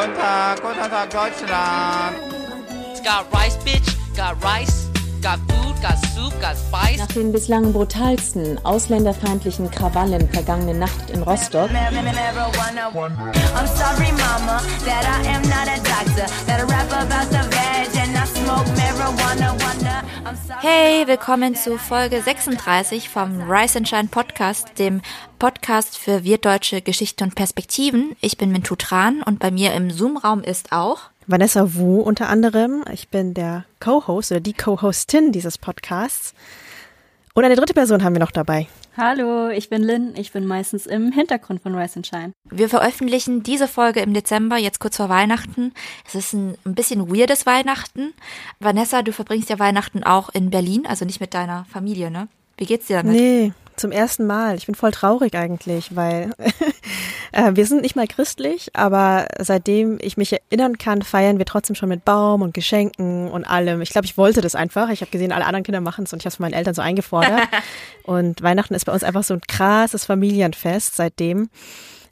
Guten Tag, guten Tag, Deutschland. Got rice, bitch. Got rice. Got food, got soup, got spice. Nach den bislang brutalsten ausländerfeindlichen Krawallen vergangene Nacht in Rostock Hey, willkommen zu Folge 36 vom Rise and Shine Podcast, dem Podcast für wirtdeutsche Geschichte und Perspektiven. Ich bin Mintu Tran und bei mir im Zoom-Raum ist auch Vanessa Wu unter anderem. Ich bin der Co-Host oder die Co-Hostin dieses Podcasts. Und eine dritte Person haben wir noch dabei. Hallo, ich bin Lynn. Ich bin meistens im Hintergrund von Rise and Shine. Wir veröffentlichen diese Folge im Dezember, jetzt kurz vor Weihnachten. Es ist ein, ein bisschen weirdes Weihnachten. Vanessa, du verbringst ja Weihnachten auch in Berlin, also nicht mit deiner Familie, ne? Wie geht's dir damit? Nee, zum ersten Mal. Ich bin voll traurig eigentlich, weil äh, wir sind nicht mal christlich, aber seitdem ich mich erinnern kann, feiern wir trotzdem schon mit Baum und Geschenken und allem. Ich glaube, ich wollte das einfach. Ich habe gesehen, alle anderen Kinder machen es und ich habe es von meinen Eltern so eingefordert. und Weihnachten ist bei uns einfach so ein krasses Familienfest seitdem.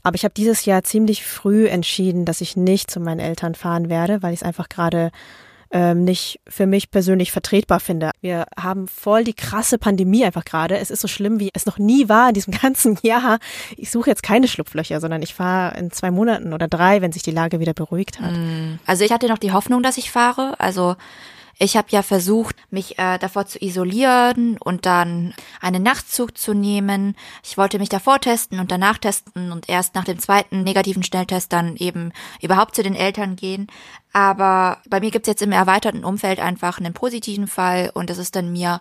Aber ich habe dieses Jahr ziemlich früh entschieden, dass ich nicht zu meinen Eltern fahren werde, weil ich es einfach gerade ähm, nicht für mich persönlich vertretbar finde. Wir haben voll die krasse Pandemie einfach gerade. Es ist so schlimm, wie es noch nie war in diesem ganzen Jahr. Ich suche jetzt keine Schlupflöcher, sondern ich fahre in zwei Monaten oder drei, wenn sich die Lage wieder beruhigt hat. Also ich hatte noch die Hoffnung, dass ich fahre. Also ich habe ja versucht, mich äh, davor zu isolieren und dann einen Nachtzug zu nehmen. Ich wollte mich davor testen und danach testen und erst nach dem zweiten negativen Schnelltest dann eben überhaupt zu den Eltern gehen. Aber bei mir gibt's jetzt im erweiterten Umfeld einfach einen positiven Fall und das ist dann mir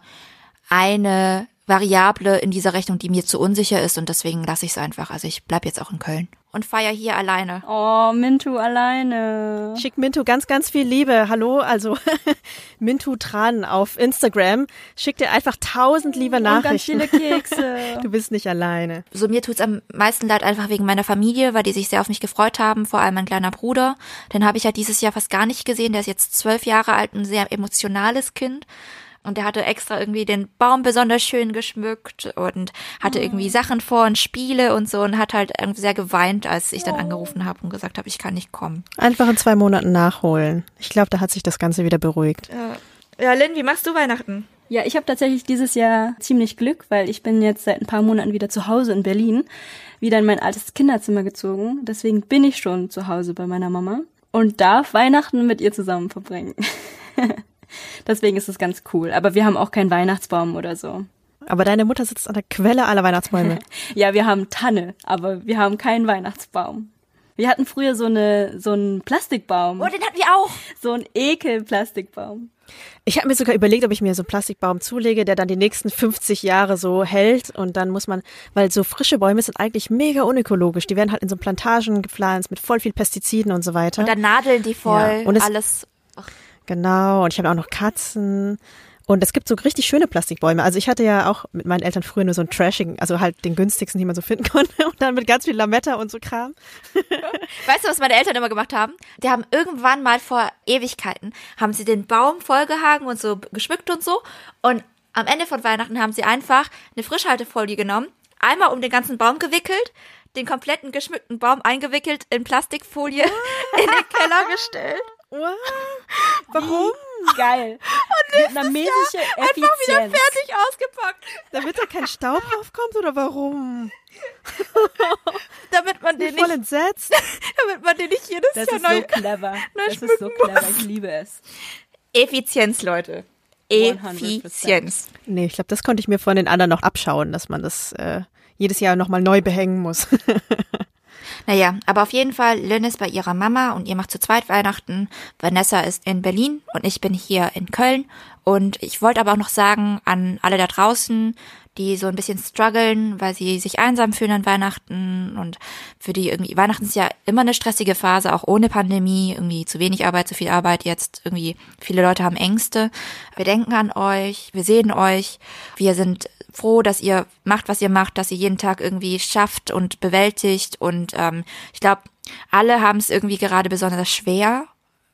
eine Variable in dieser Rechnung, die mir zu unsicher ist und deswegen lasse ich es einfach. Also ich bleib jetzt auch in Köln und feier hier alleine. Oh, Mintu alleine. Schick Mintu ganz, ganz viel Liebe. Hallo, also Mintu Tran auf Instagram. Schick dir einfach tausend liebe Und ganz Nachrichten. viele Kekse. Du bist nicht alleine. So mir tut's am meisten leid einfach wegen meiner Familie, weil die sich sehr auf mich gefreut haben, vor allem mein kleiner Bruder. Den habe ich ja dieses Jahr fast gar nicht gesehen. Der ist jetzt zwölf Jahre alt, ein sehr emotionales Kind. Und der hatte extra irgendwie den Baum besonders schön geschmückt und hatte irgendwie Sachen vor und Spiele und so und hat halt irgendwie sehr geweint, als ich dann angerufen habe und gesagt habe, ich kann nicht kommen. Einfach in zwei Monaten nachholen. Ich glaube, da hat sich das Ganze wieder beruhigt. Ja, Lynn, wie machst du Weihnachten? Ja, ich habe tatsächlich dieses Jahr ziemlich Glück, weil ich bin jetzt seit ein paar Monaten wieder zu Hause in Berlin, wieder in mein altes Kinderzimmer gezogen. Deswegen bin ich schon zu Hause bei meiner Mama und darf Weihnachten mit ihr zusammen verbringen. Deswegen ist es ganz cool. Aber wir haben auch keinen Weihnachtsbaum oder so. Aber deine Mutter sitzt an der Quelle aller Weihnachtsbäume. Ja, wir haben Tanne, aber wir haben keinen Weihnachtsbaum. Wir hatten früher so eine so einen Plastikbaum, Oh, den hatten wir auch. so einen Ekel-Plastikbaum. Ich habe mir sogar überlegt, ob ich mir so einen Plastikbaum zulege, der dann die nächsten 50 Jahre so hält. Und dann muss man, weil so frische Bäume sind eigentlich mega unökologisch. Die werden halt in so Plantagen gepflanzt mit voll viel Pestiziden und so weiter. Und dann nadeln die voll, Ja, und es- alles. Genau, und ich habe auch noch Katzen. Und es gibt so richtig schöne Plastikbäume. Also ich hatte ja auch mit meinen Eltern früher nur so ein Trashing, also halt den günstigsten, den man so finden konnte. Und dann mit ganz viel Lametta und so Kram. Weißt du, was meine Eltern immer gemacht haben? Die haben irgendwann mal vor Ewigkeiten, haben sie den Baum vollgehangen und so geschmückt und so. Und am Ende von Weihnachten haben sie einfach eine Frischhaltefolie genommen, einmal um den ganzen Baum gewickelt, den kompletten geschmückten Baum eingewickelt in Plastikfolie in den Keller gestellt. Warum? Geil. Vietnamesische Einfach wieder Effizienz. fertig ausgepackt, Damit da kein Staub draufkommt oder warum? damit man Bin den voll nicht, entsetzt. damit man den nicht jedes Das Jahr ist neu. so clever. Das ist so clever. muss. Ich liebe es. Effizienz, Leute. 100%. Effizienz. Nee, ich glaube, das konnte ich mir von den anderen noch abschauen, dass man das äh, jedes Jahr nochmal neu behängen muss. Naja, aber auf jeden Fall, Lynn ist bei ihrer Mama und ihr macht zu zweit Weihnachten. Vanessa ist in Berlin und ich bin hier in Köln. Und ich wollte aber auch noch sagen an alle da draußen, die so ein bisschen strugglen, weil sie sich einsam fühlen an Weihnachten und für die irgendwie, Weihnachten ist ja immer eine stressige Phase, auch ohne Pandemie, irgendwie zu wenig Arbeit, zu viel Arbeit jetzt, irgendwie viele Leute haben Ängste. Wir denken an euch, wir sehen euch, wir sind froh, dass ihr macht, was ihr macht, dass ihr jeden Tag irgendwie schafft und bewältigt und ähm, ich glaube, alle haben es irgendwie gerade besonders schwer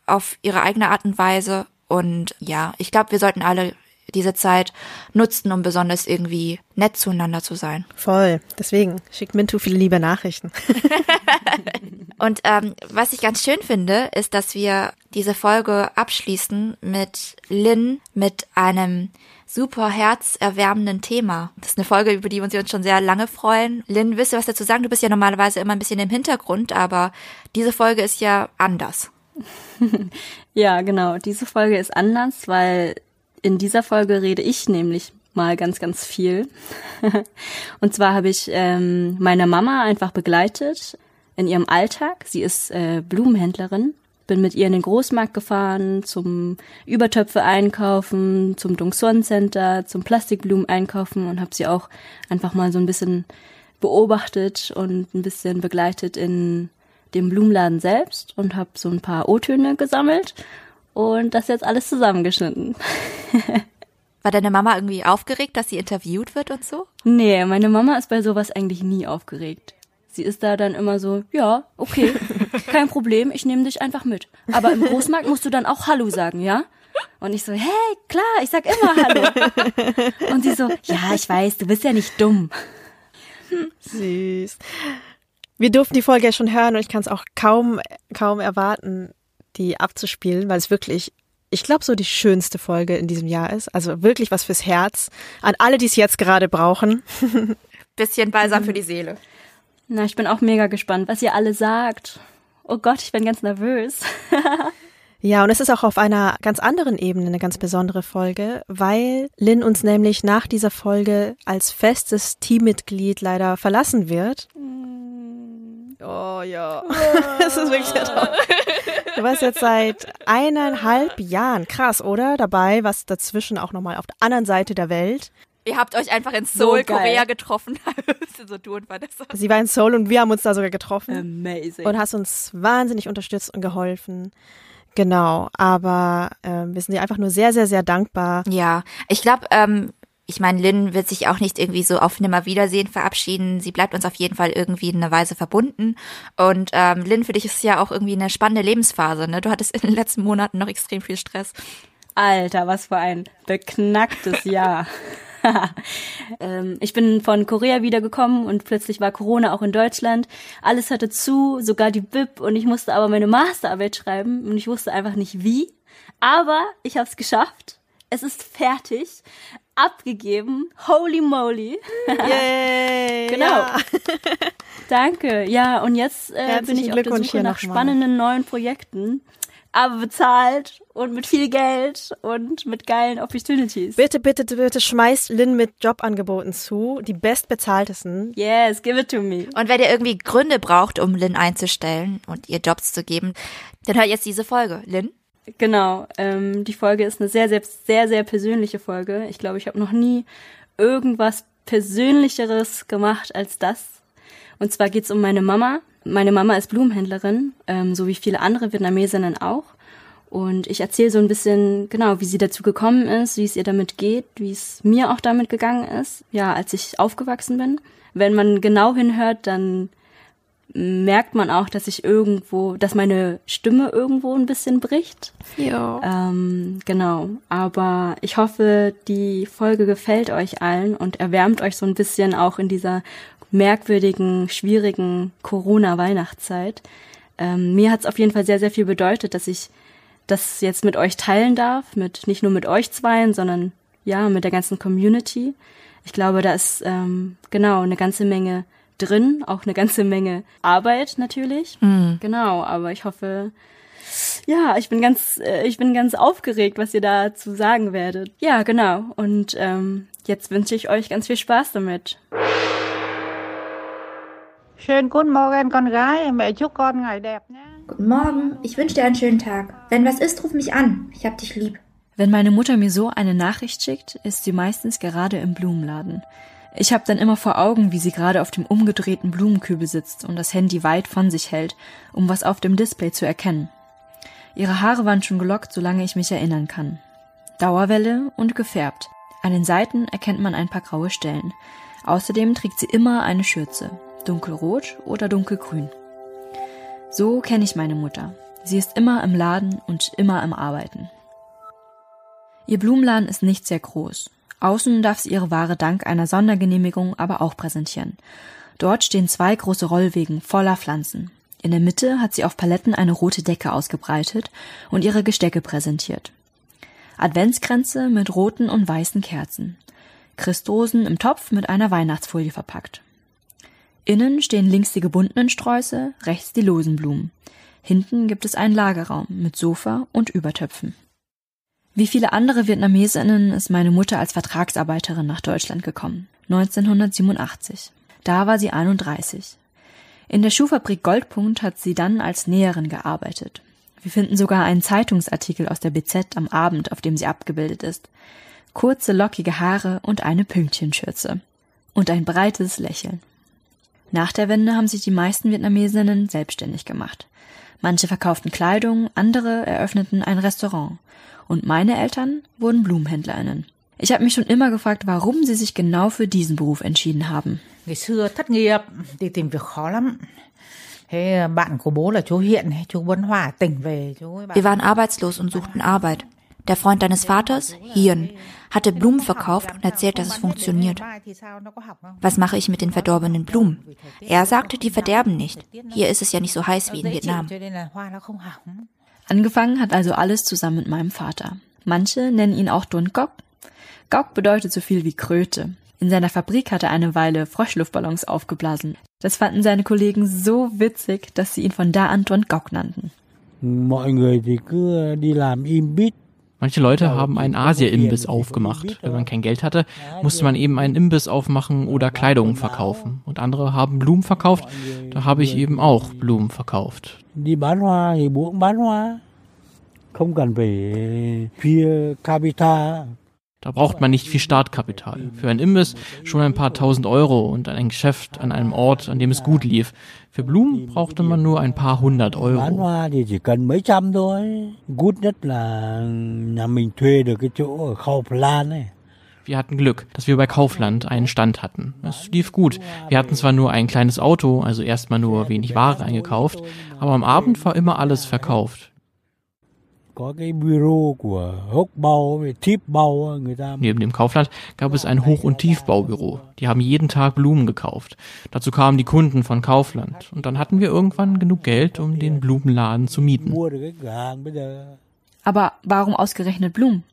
auf ihre eigene Art und Weise und ja, ich glaube, wir sollten alle diese Zeit nutzten, um besonders irgendwie nett zueinander zu sein. Voll. Deswegen schickt Mintu viele liebe Nachrichten. Und ähm, was ich ganz schön finde, ist, dass wir diese Folge abschließen mit Lynn mit einem super herzerwärmenden Thema. Das ist eine Folge, über die wir uns schon sehr lange freuen. Lynn, willst du was dazu sagen? Du bist ja normalerweise immer ein bisschen im Hintergrund, aber diese Folge ist ja anders. Ja, genau. Diese Folge ist anders, weil in dieser Folge rede ich nämlich mal ganz, ganz viel. Und zwar habe ich ähm, meine Mama einfach begleitet in ihrem Alltag. Sie ist äh, Blumenhändlerin. Bin mit ihr in den Großmarkt gefahren, zum Übertöpfe einkaufen, zum Dongsuan Center, zum Plastikblumen einkaufen und habe sie auch einfach mal so ein bisschen beobachtet und ein bisschen begleitet in dem Blumenladen selbst und habe so ein paar O-Töne gesammelt und das jetzt alles zusammengeschnitten. War deine Mama irgendwie aufgeregt, dass sie interviewt wird und so? Nee, meine Mama ist bei sowas eigentlich nie aufgeregt. Sie ist da dann immer so, ja, okay, kein Problem, ich nehme dich einfach mit. Aber im Großmarkt musst du dann auch Hallo sagen, ja? Und ich so, hey, klar, ich sag immer Hallo. Und sie so, ja, ich weiß, du bist ja nicht dumm. Süß. Wir durften die Folge ja schon hören und ich kann es auch kaum, kaum erwarten, die abzuspielen, weil es wirklich, ich glaube, so die schönste Folge in diesem Jahr ist. Also wirklich was fürs Herz. An alle, die es jetzt gerade brauchen. Bisschen Balsam für die Seele. Na, ich bin auch mega gespannt, was ihr alle sagt. Oh Gott, ich bin ganz nervös. Ja, und es ist auch auf einer ganz anderen Ebene eine ganz besondere Folge, weil Lynn uns nämlich nach dieser Folge als festes Teammitglied leider verlassen wird. Oh ja. das ist wirklich sehr traurig. Du warst jetzt seit eineinhalb Jahren, krass, oder? Dabei, was dazwischen auch nochmal auf der anderen Seite der Welt. Ihr habt euch einfach in So Seoul, geil. Korea getroffen. so du und Vanessa. Sie war in Seoul und wir haben uns da sogar getroffen. Amazing. und hast uns wahnsinnig unterstützt und geholfen. Genau, aber ähm, wir sind dir einfach nur sehr, sehr, sehr dankbar. Ja, ich glaube, ähm, ich meine, Lynn wird sich auch nicht irgendwie so auf Nimmerwiedersehen verabschieden. Sie bleibt uns auf jeden Fall irgendwie in einer Weise verbunden. Und ähm, Lynn, für dich ist ja auch irgendwie eine spannende Lebensphase. Ne? Du hattest in den letzten Monaten noch extrem viel Stress. Alter, was für ein beknacktes Jahr. ähm, ich bin von Korea wiedergekommen und plötzlich war Corona auch in Deutschland. Alles hatte zu, sogar die BIP und ich musste aber meine Masterarbeit schreiben und ich wusste einfach nicht wie. Aber ich habe es geschafft. Es ist fertig, abgegeben. Holy moly. Yay! Genau. Ja. Danke. Ja, und jetzt äh, bin ich auf der Suche nach spannenden neuen Projekten, aber bezahlt und mit viel Geld und mit geilen Opportunities. Bitte, bitte, bitte schmeißt Lynn mit Jobangeboten zu, die bestbezahltesten. Yes, give it to me. Und wenn ihr irgendwie Gründe braucht, um Lynn einzustellen und ihr Jobs zu geben, dann hört jetzt diese Folge. Lynn? Genau. Ähm, die Folge ist eine sehr, sehr, sehr, sehr persönliche Folge. Ich glaube, ich habe noch nie irgendwas Persönlicheres gemacht als das. Und zwar geht's um meine Mama. Meine Mama ist Blumenhändlerin, ähm, so wie viele andere Vietnamesinnen auch. Und ich erzähle so ein bisschen, genau, wie sie dazu gekommen ist, wie es ihr damit geht, wie es mir auch damit gegangen ist, ja, als ich aufgewachsen bin. Wenn man genau hinhört, dann merkt man auch, dass ich irgendwo, dass meine Stimme irgendwo ein bisschen bricht. Ja. Ähm, genau. Aber ich hoffe, die Folge gefällt euch allen und erwärmt euch so ein bisschen auch in dieser merkwürdigen, schwierigen Corona-Weihnachtszeit. Ähm, mir hat es auf jeden Fall sehr, sehr viel bedeutet, dass ich das jetzt mit euch teilen darf, mit nicht nur mit euch zweien, sondern ja, mit der ganzen Community. Ich glaube, da ist ähm, genau eine ganze Menge drin, auch eine ganze Menge Arbeit natürlich. Genau, aber ich hoffe, ja, ich bin ganz, äh, ich bin ganz aufgeregt, was ihr dazu sagen werdet. Ja, genau. Und ähm, jetzt wünsche ich euch ganz viel Spaß damit. Schönen guten Morgen, nhé. Guten Morgen, ich wünsche dir einen schönen Tag. Wenn was ist, ruf mich an. Ich hab dich lieb. Wenn meine Mutter mir so eine Nachricht schickt, ist sie meistens gerade im Blumenladen. Ich habe dann immer vor Augen, wie sie gerade auf dem umgedrehten Blumenkübel sitzt und das Handy weit von sich hält, um was auf dem Display zu erkennen. Ihre Haare waren schon gelockt, solange ich mich erinnern kann. Dauerwelle und gefärbt. An den Seiten erkennt man ein paar graue Stellen. Außerdem trägt sie immer eine Schürze, dunkelrot oder dunkelgrün. So kenne ich meine Mutter. Sie ist immer im Laden und immer am Arbeiten. Ihr Blumenladen ist nicht sehr groß. Außen darf sie ihre Ware dank einer Sondergenehmigung aber auch präsentieren. Dort stehen zwei große Rollwegen voller Pflanzen. In der Mitte hat sie auf Paletten eine rote Decke ausgebreitet und ihre Gestecke präsentiert. Adventskränze mit roten und weißen Kerzen. Christrosen im Topf mit einer Weihnachtsfolie verpackt. Innen stehen links die gebundenen Sträuße, rechts die losen Blumen. Hinten gibt es einen Lagerraum mit Sofa und Übertöpfen. Wie viele andere Vietnamesinnen ist meine Mutter als Vertragsarbeiterin nach Deutschland gekommen. 1987. Da war sie 31. In der Schuhfabrik Goldpunkt hat sie dann als Näherin gearbeitet. Wir finden sogar einen Zeitungsartikel aus der BZ am Abend, auf dem sie abgebildet ist. Kurze, lockige Haare und eine Pünktchenschürze. Und ein breites Lächeln. Nach der Wende haben sich die meisten Vietnamesinnen selbstständig gemacht. Manche verkauften Kleidung, andere eröffneten ein Restaurant. Und meine Eltern wurden Blumenhändlerinnen. Ich habe mich schon immer gefragt, warum sie sich genau für diesen Beruf entschieden haben. Ngày xưa thất nghiệp thì tìm việc khó lắm. Wir waren arbeitslos und suchten Arbeit. Der Freund deines Vaters, Hien, hatte Blumen verkauft und erzählt, dass es funktioniert. Was mache ich mit den verdorbenen Blumen? Er sagte, die verderben nicht. Hier ist es ja nicht so heiß wie in Vietnam. Angefangen hat also alles zusammen mit meinem Vater. Manche nennen ihn auch Dun Gok. Gok bedeutet so viel wie Kröte. In seiner Fabrik hat er eine Weile Froschluftballons aufgeblasen. Das fanden seine Kollegen so witzig, dass sie ihn von da an Dun Gok nannten. Mọi người thì cứ đi làm im bít Manche Leute haben einen Asia-Imbiss aufgemacht. Wenn man kein Geld hatte, musste man eben einen Imbiss aufmachen oder Kleidung verkaufen. Und andere haben Blumen verkauft. Da habe ich eben auch Blumen verkauft. không cần phải viel Kapital Da braucht man nicht viel Startkapital. Für ein Imbiss schon ein paar tausend Euro und ein Geschäft an einem Ort, an dem es gut lief. Für Blumen brauchte man nur ein paar hundert bán Euro. hoa thì chỉ cần mấy trăm thôi gút nhất là nhà mình thuê được cái chỗ ở Khao Plan ấy Wir hatten Glück, dass wir bei Kaufland einen Stand hatten. Es lief gut. Wir hatten zwar nur ein kleines Auto, also erstmal nur wenig Ware eingekauft, aber am Abend war immer alles verkauft. Có cái bureau của người ta Neben dem Kaufland gab es ein Hoch- und Tiefbaubüro. Die haben jeden Tag Blumen gekauft. Dazu kamen die Kunden von Kaufland. Und dann hatten wir irgendwann genug Geld, um den Blumenladen zu mieten. Aber warum ausgerechnet Blumen?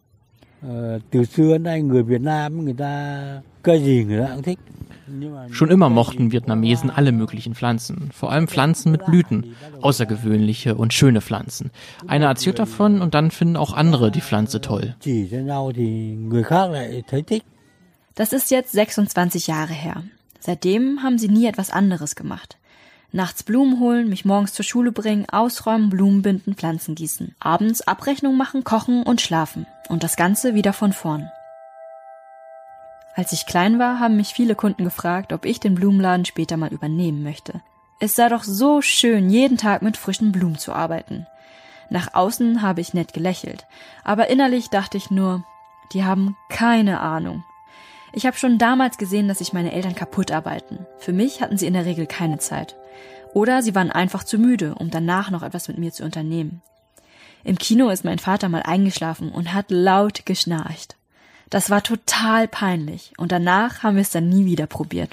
ờ, từ xưa đến nay người Việt Nam người ta cái gì người ta cũng thích Nhưng mà Schon immer mochten Vietnamesen alle möglichen Pflanzen, vor allem Pflanzen mit Blüten, außergewöhnliche und schöne Pflanzen. Einer erzählt davon und dann finden auch andere die Pflanze toll. Das ist jetzt 26 Jahre her. Seitdem haben sie nie etwas anderes gemacht. Nachts Blumen holen, mich morgens zur Schule bringen, ausräumen, Blumen binden, Pflanzen gießen. Abends Abrechnung machen, kochen und schlafen. Und das Ganze wieder von vorn. Als ich klein war, haben mich viele Kunden gefragt, ob ich den Blumenladen später mal übernehmen möchte. Es sei doch so schön, jeden Tag mit frischen Blumen zu arbeiten. Nach außen habe ich nett gelächelt, aber innerlich dachte ich nur, die haben keine Ahnung. Ich habe schon damals gesehen, dass sich meine Eltern kaputt arbeiten. Für mich hatten sie in der Regel keine Zeit. Oder sie waren einfach zu müde, um danach noch etwas mit mir zu unternehmen. Im Kino ist mein Vater mal eingeschlafen und hat laut geschnarcht. Das war total peinlich und danach haben wir es dann nie wieder probiert.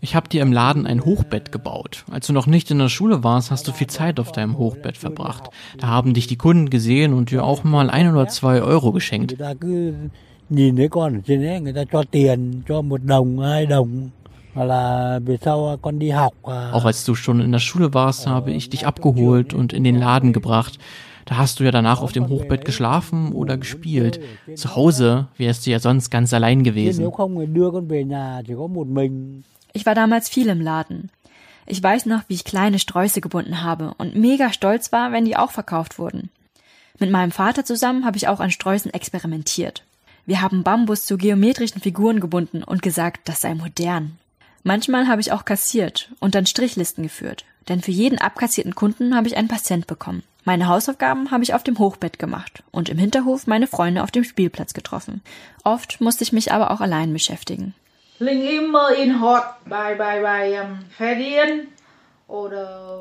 Ich habe dir im Laden ein Hochbett gebaut. Als du noch nicht in der Schule warst, hast du viel Zeit auf deinem Hochbett verbracht. Da haben dich die Kunden gesehen und dir auch mal ein oder zwei Euro geschenkt. người ta cứ nhìn thấy con ở trên đấy người ta cho tiền cho một đồng hai đồng hoặc là về sau con đi học à, Auch als du schon in der Schule warst, habe ich dich abgeholt und in den Laden gebracht. Da hast du ja danach auf dem Hochbett geschlafen oder gespielt. Zu Hause wärst du ja sonst ganz allein gewesen. Ich war damals viel im Laden. Ich weiß noch, wie ich kleine Sträuße gebunden habe und mega stolz war, wenn die auch verkauft wurden. Mit meinem Vater zusammen habe ich auch an Sträußen experimentiert. Wir haben Bambus zu geometrischen Figuren gebunden und gesagt, das sei modern. Manchmal habe ich auch kassiert und dann Strichlisten geführt, denn für jeden abkassierten Kunden habe ich einen Patient bekommen. Meine Hausaufgaben habe ich auf dem Hochbett gemacht und im Hinterhof meine Freunde auf dem Spielplatz getroffen. Oft musste ich mich aber auch allein beschäftigen. Linh im mơ in hot bài bài bài um, Phe điên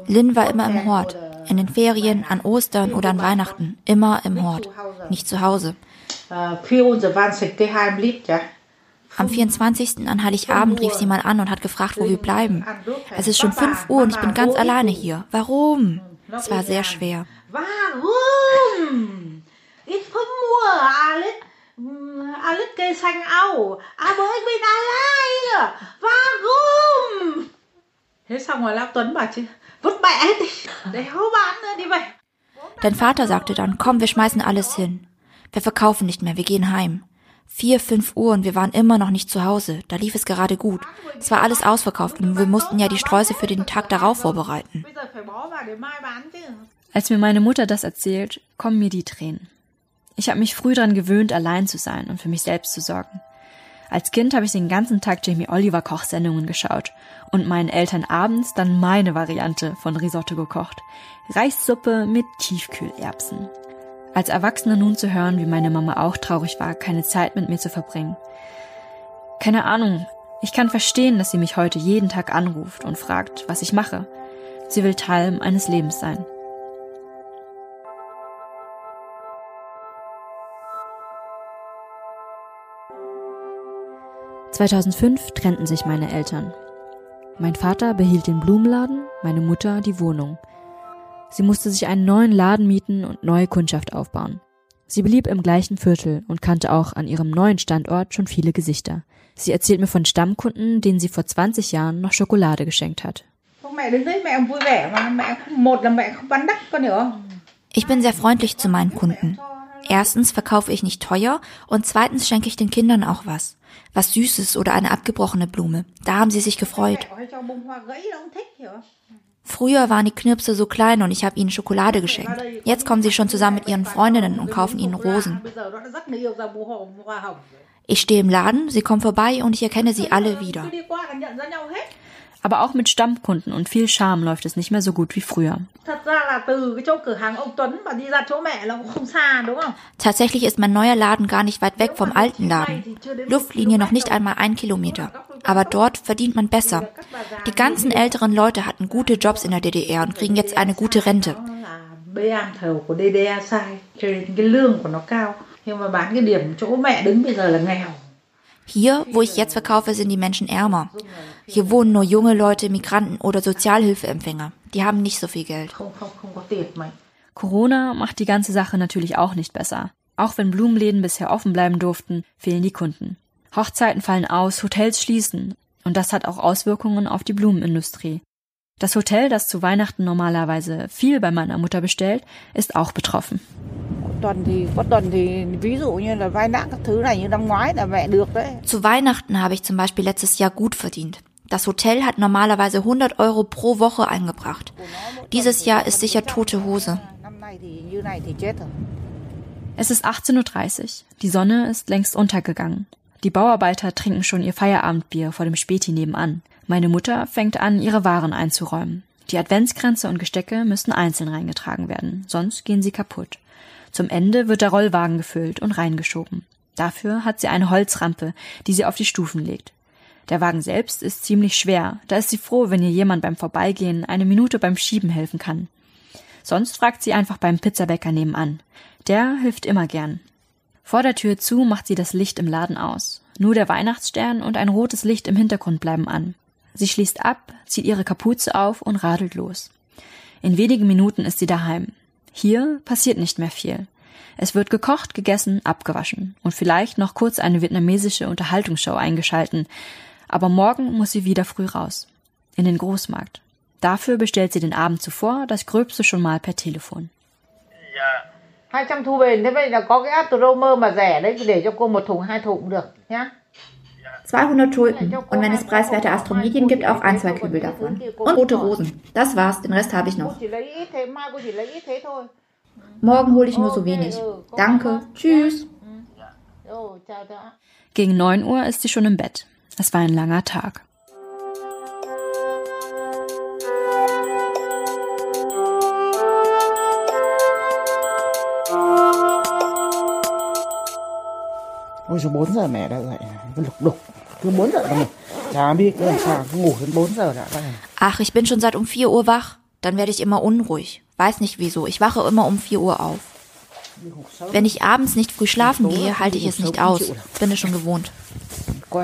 Lynn war immer im Hort. In den Ferien, an Ostern oder an Weihnachten. Immer im Hort. Nicht zu Hause. Am 24. an Heiligabend rief sie mal an und hat gefragt, wo wir bleiben. Es ist schon 5 Uhr und ich bin ganz alleine hier. Warum? Es war sehr schwer. Warum? Ich vermute, alle, alle gesang auch, aber ich bin alleine. Warum? Thế xong rồi lão Tuấn bảo chứ, vứt mẹ đi, để hô bán đi vậy. Dein Vater sagte dann, komm, wir schmeißen alles hin. Wir verkaufen nicht mehr, wir gehen heim. Vier, fünf Uhr und wir waren immer noch nicht zu Hause. Da lief es gerade gut. Es war alles ausverkauft und wir mussten ja die Sträuße für den Tag darauf vorbereiten. Als mir meine Mutter das erzählt, kommen mir die Tränen. Ich habe mich früh daran gewöhnt, allein zu sein und für mich selbst zu sorgen. Als Kind habe ich den ganzen Tag Jamie Oliver Kochsendungen geschaut und meinen Eltern abends dann meine Variante von Risotto gekocht. Reissuppe mit Tiefkühlerbsen. Als Erwachsene nun zu hören, wie meine Mama auch traurig war, keine Zeit mit mir zu verbringen. Keine Ahnung, ich kann verstehen, dass sie mich heute jeden Tag anruft und fragt, was ich mache. Sie will Teil meines Lebens sein. 2005 trennten sich meine Eltern. Mein Vater behielt den Blumenladen, meine Mutter die Wohnung. Sie musste sich einen neuen Laden mieten und neue Kundschaft aufbauen. Sie blieb im gleichen Viertel und kannte auch an ihrem neuen Standort schon viele Gesichter. Sie erzählt mir von Stammkunden, denen sie vor 20 Jahren noch Schokolade geschenkt hat. Ich bin sehr freundlich zu meinen Kunden. Erstens verkaufe ich nicht teuer und zweitens schenke ich den Kindern auch was. Was Süßes oder eine abgebrochene Blume. Da haben sie sich gefreut. Früher waren die Knirpse so klein und ich habe ihnen Schokolade geschenkt. Jetzt kommen sie schon zusammen mit ihren Freundinnen und kaufen ihnen Rosen. Ich stehe im Laden, sie kommen vorbei und ich erkenne sie alle wieder. Aber auch mit Stammkunden und viel Charme läuft es nicht mehr so gut wie früher. Tatsächlich ist mein neuer Laden gar nicht weit weg vom alten Laden. Luftlinie noch nicht einmal ein Kilometer. Aber dort verdient man besser. Die ganzen älteren Leute hatten gute Jobs in der DDR und kriegen jetzt eine gute Rente. Hier, wo ich jetzt verkaufe, sind die Menschen ärmer. Hier wohnen nur junge Leute, Migranten oder Sozialhilfeempfänger. Die haben nicht so viel Geld. Corona macht die ganze Sache natürlich auch nicht besser. Auch wenn Blumenläden bisher offen bleiben durften, fehlen die Kunden. Hochzeiten fallen aus, Hotels schließen. Und das hat auch Auswirkungen auf die Blumenindustrie. Das Hotel, das zu Weihnachten normalerweise viel bei meiner Mutter bestellt, ist auch betroffen. Zu Weihnachten habe ich zum Beispiel letztes Jahr gut verdient. Das Hotel hat normalerweise 100 Euro pro Woche eingebracht. Dieses Jahr ist sicher tote Hose. Es ist 18.30 Uhr. Die Sonne ist längst untergegangen. Die Bauarbeiter trinken schon ihr Feierabendbier vor dem Späti nebenan. Meine Mutter fängt an, ihre Waren einzuräumen. Die Adventskränze und Gestecke müssen einzeln reingetragen werden, sonst gehen sie kaputt. Zum Ende wird der Rollwagen gefüllt und reingeschoben. Dafür hat sie eine Holzrampe, die sie auf die Stufen legt. Der Wagen selbst ist ziemlich schwer, da ist sie froh, wenn ihr jemand beim Vorbeigehen eine Minute beim Schieben helfen kann. Sonst fragt sie einfach beim Pizzabäcker nebenan. Der hilft immer gern. Vor der Tür zu macht sie das Licht im Laden aus. Nur der Weihnachtsstern und ein rotes Licht im Hintergrund bleiben an. Sie schließt ab, zieht ihre Kapuze auf und radelt los. In wenigen Minuten ist sie daheim. Hier passiert nicht mehr viel. Es wird gekocht, gegessen, abgewaschen und vielleicht noch kurz eine vietnamesische Unterhaltungsshow eingeschalten, aber morgen muss sie wieder früh raus. In den Großmarkt. Dafür bestellt sie den Abend zuvor das Gröbste schon mal per Telefon. Ja. 200 thu về thế vậy là có cái Astromer mà rẻ đấy để cho cô một thùng hai thùng cũng được nhá. 200 Tulpen. Und wenn es preiswerte Astromedien gibt, auch ein, zwei Kübel davon. Und rote Rosen. Das war's, den Rest habe ich noch. Morgen hole ich nur so wenig. Danke. Tschüss. Gegen 9 Uhr ist sie schon im Bett. Es war ein langer Tag. Ôi giờ 4 giờ mẹ đã dậy Cứ lục đục Cứ 4 giờ là Ach, ich bin schon seit um 4 Uhr wach. Dann werde ich immer unruhig. Weiß nicht wieso. Ich wache immer um 4 Uhr auf. Wenn ich abends nicht früh schlafen gehe, halte ich es nicht aus. Bin es schon gewohnt.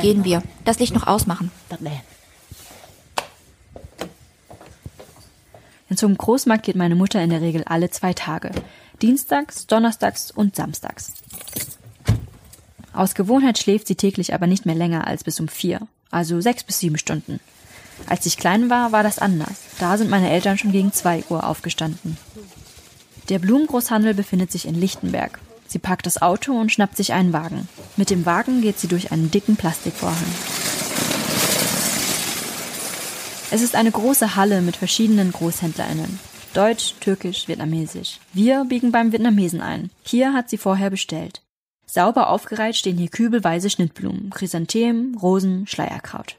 Gehen wir. Das Licht noch ausmachen. Zum Großmarkt geht meine Mutter in der Regel alle zwei Tage. Dienstags, Donnerstags und Samstags. Aus Gewohnheit schläft sie täglich aber nicht mehr länger als bis um vier, also sechs bis sieben Stunden. Als ich klein war, war das anders. Da sind meine Eltern schon gegen zwei Uhr aufgestanden. Der Blumengroßhandel befindet sich in Lichtenberg. Sie packt das Auto und schnappt sich einen Wagen. Mit dem Wagen geht sie durch einen dicken Plastikvorhang. Es ist eine große Halle mit verschiedenen GroßhändlerInnen. Deutsch, Türkisch, Vietnamesisch. Wir biegen beim Vietnamesen ein. Hier hat sie vorher bestellt. Sauber aufgereiht stehen hier kübelweise Schnittblumen, Chrysanthemen, Rosen, Schleierkraut.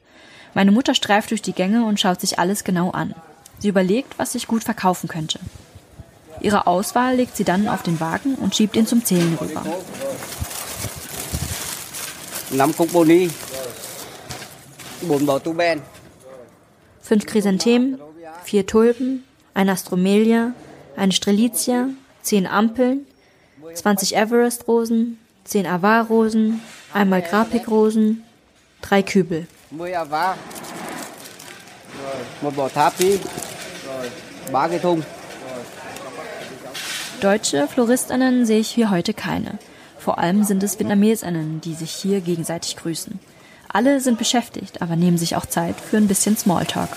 Meine Mutter streift durch die Gänge und schaut sich alles genau an. Sie überlegt, was sich gut verkaufen könnte. Ihre Auswahl legt sie dann auf den Wagen und schiebt ihn zum Zählen rüber. Fünf Chrysanthemen, vier Tulpen, ein Astromelia, eine Strelitzia, zehn Ampeln, 20 Everest-Rosen, zehn Avar-Rosen, einmal Grapik-Rosen, drei Kübel. Deutsche Floristinnen sehe ich hier heute keine. Vor allem sind es Vietnamesinnen, die sich hier gegenseitig grüßen. Alle sind beschäftigt, aber nehmen sich auch Zeit für ein bisschen Smalltalk.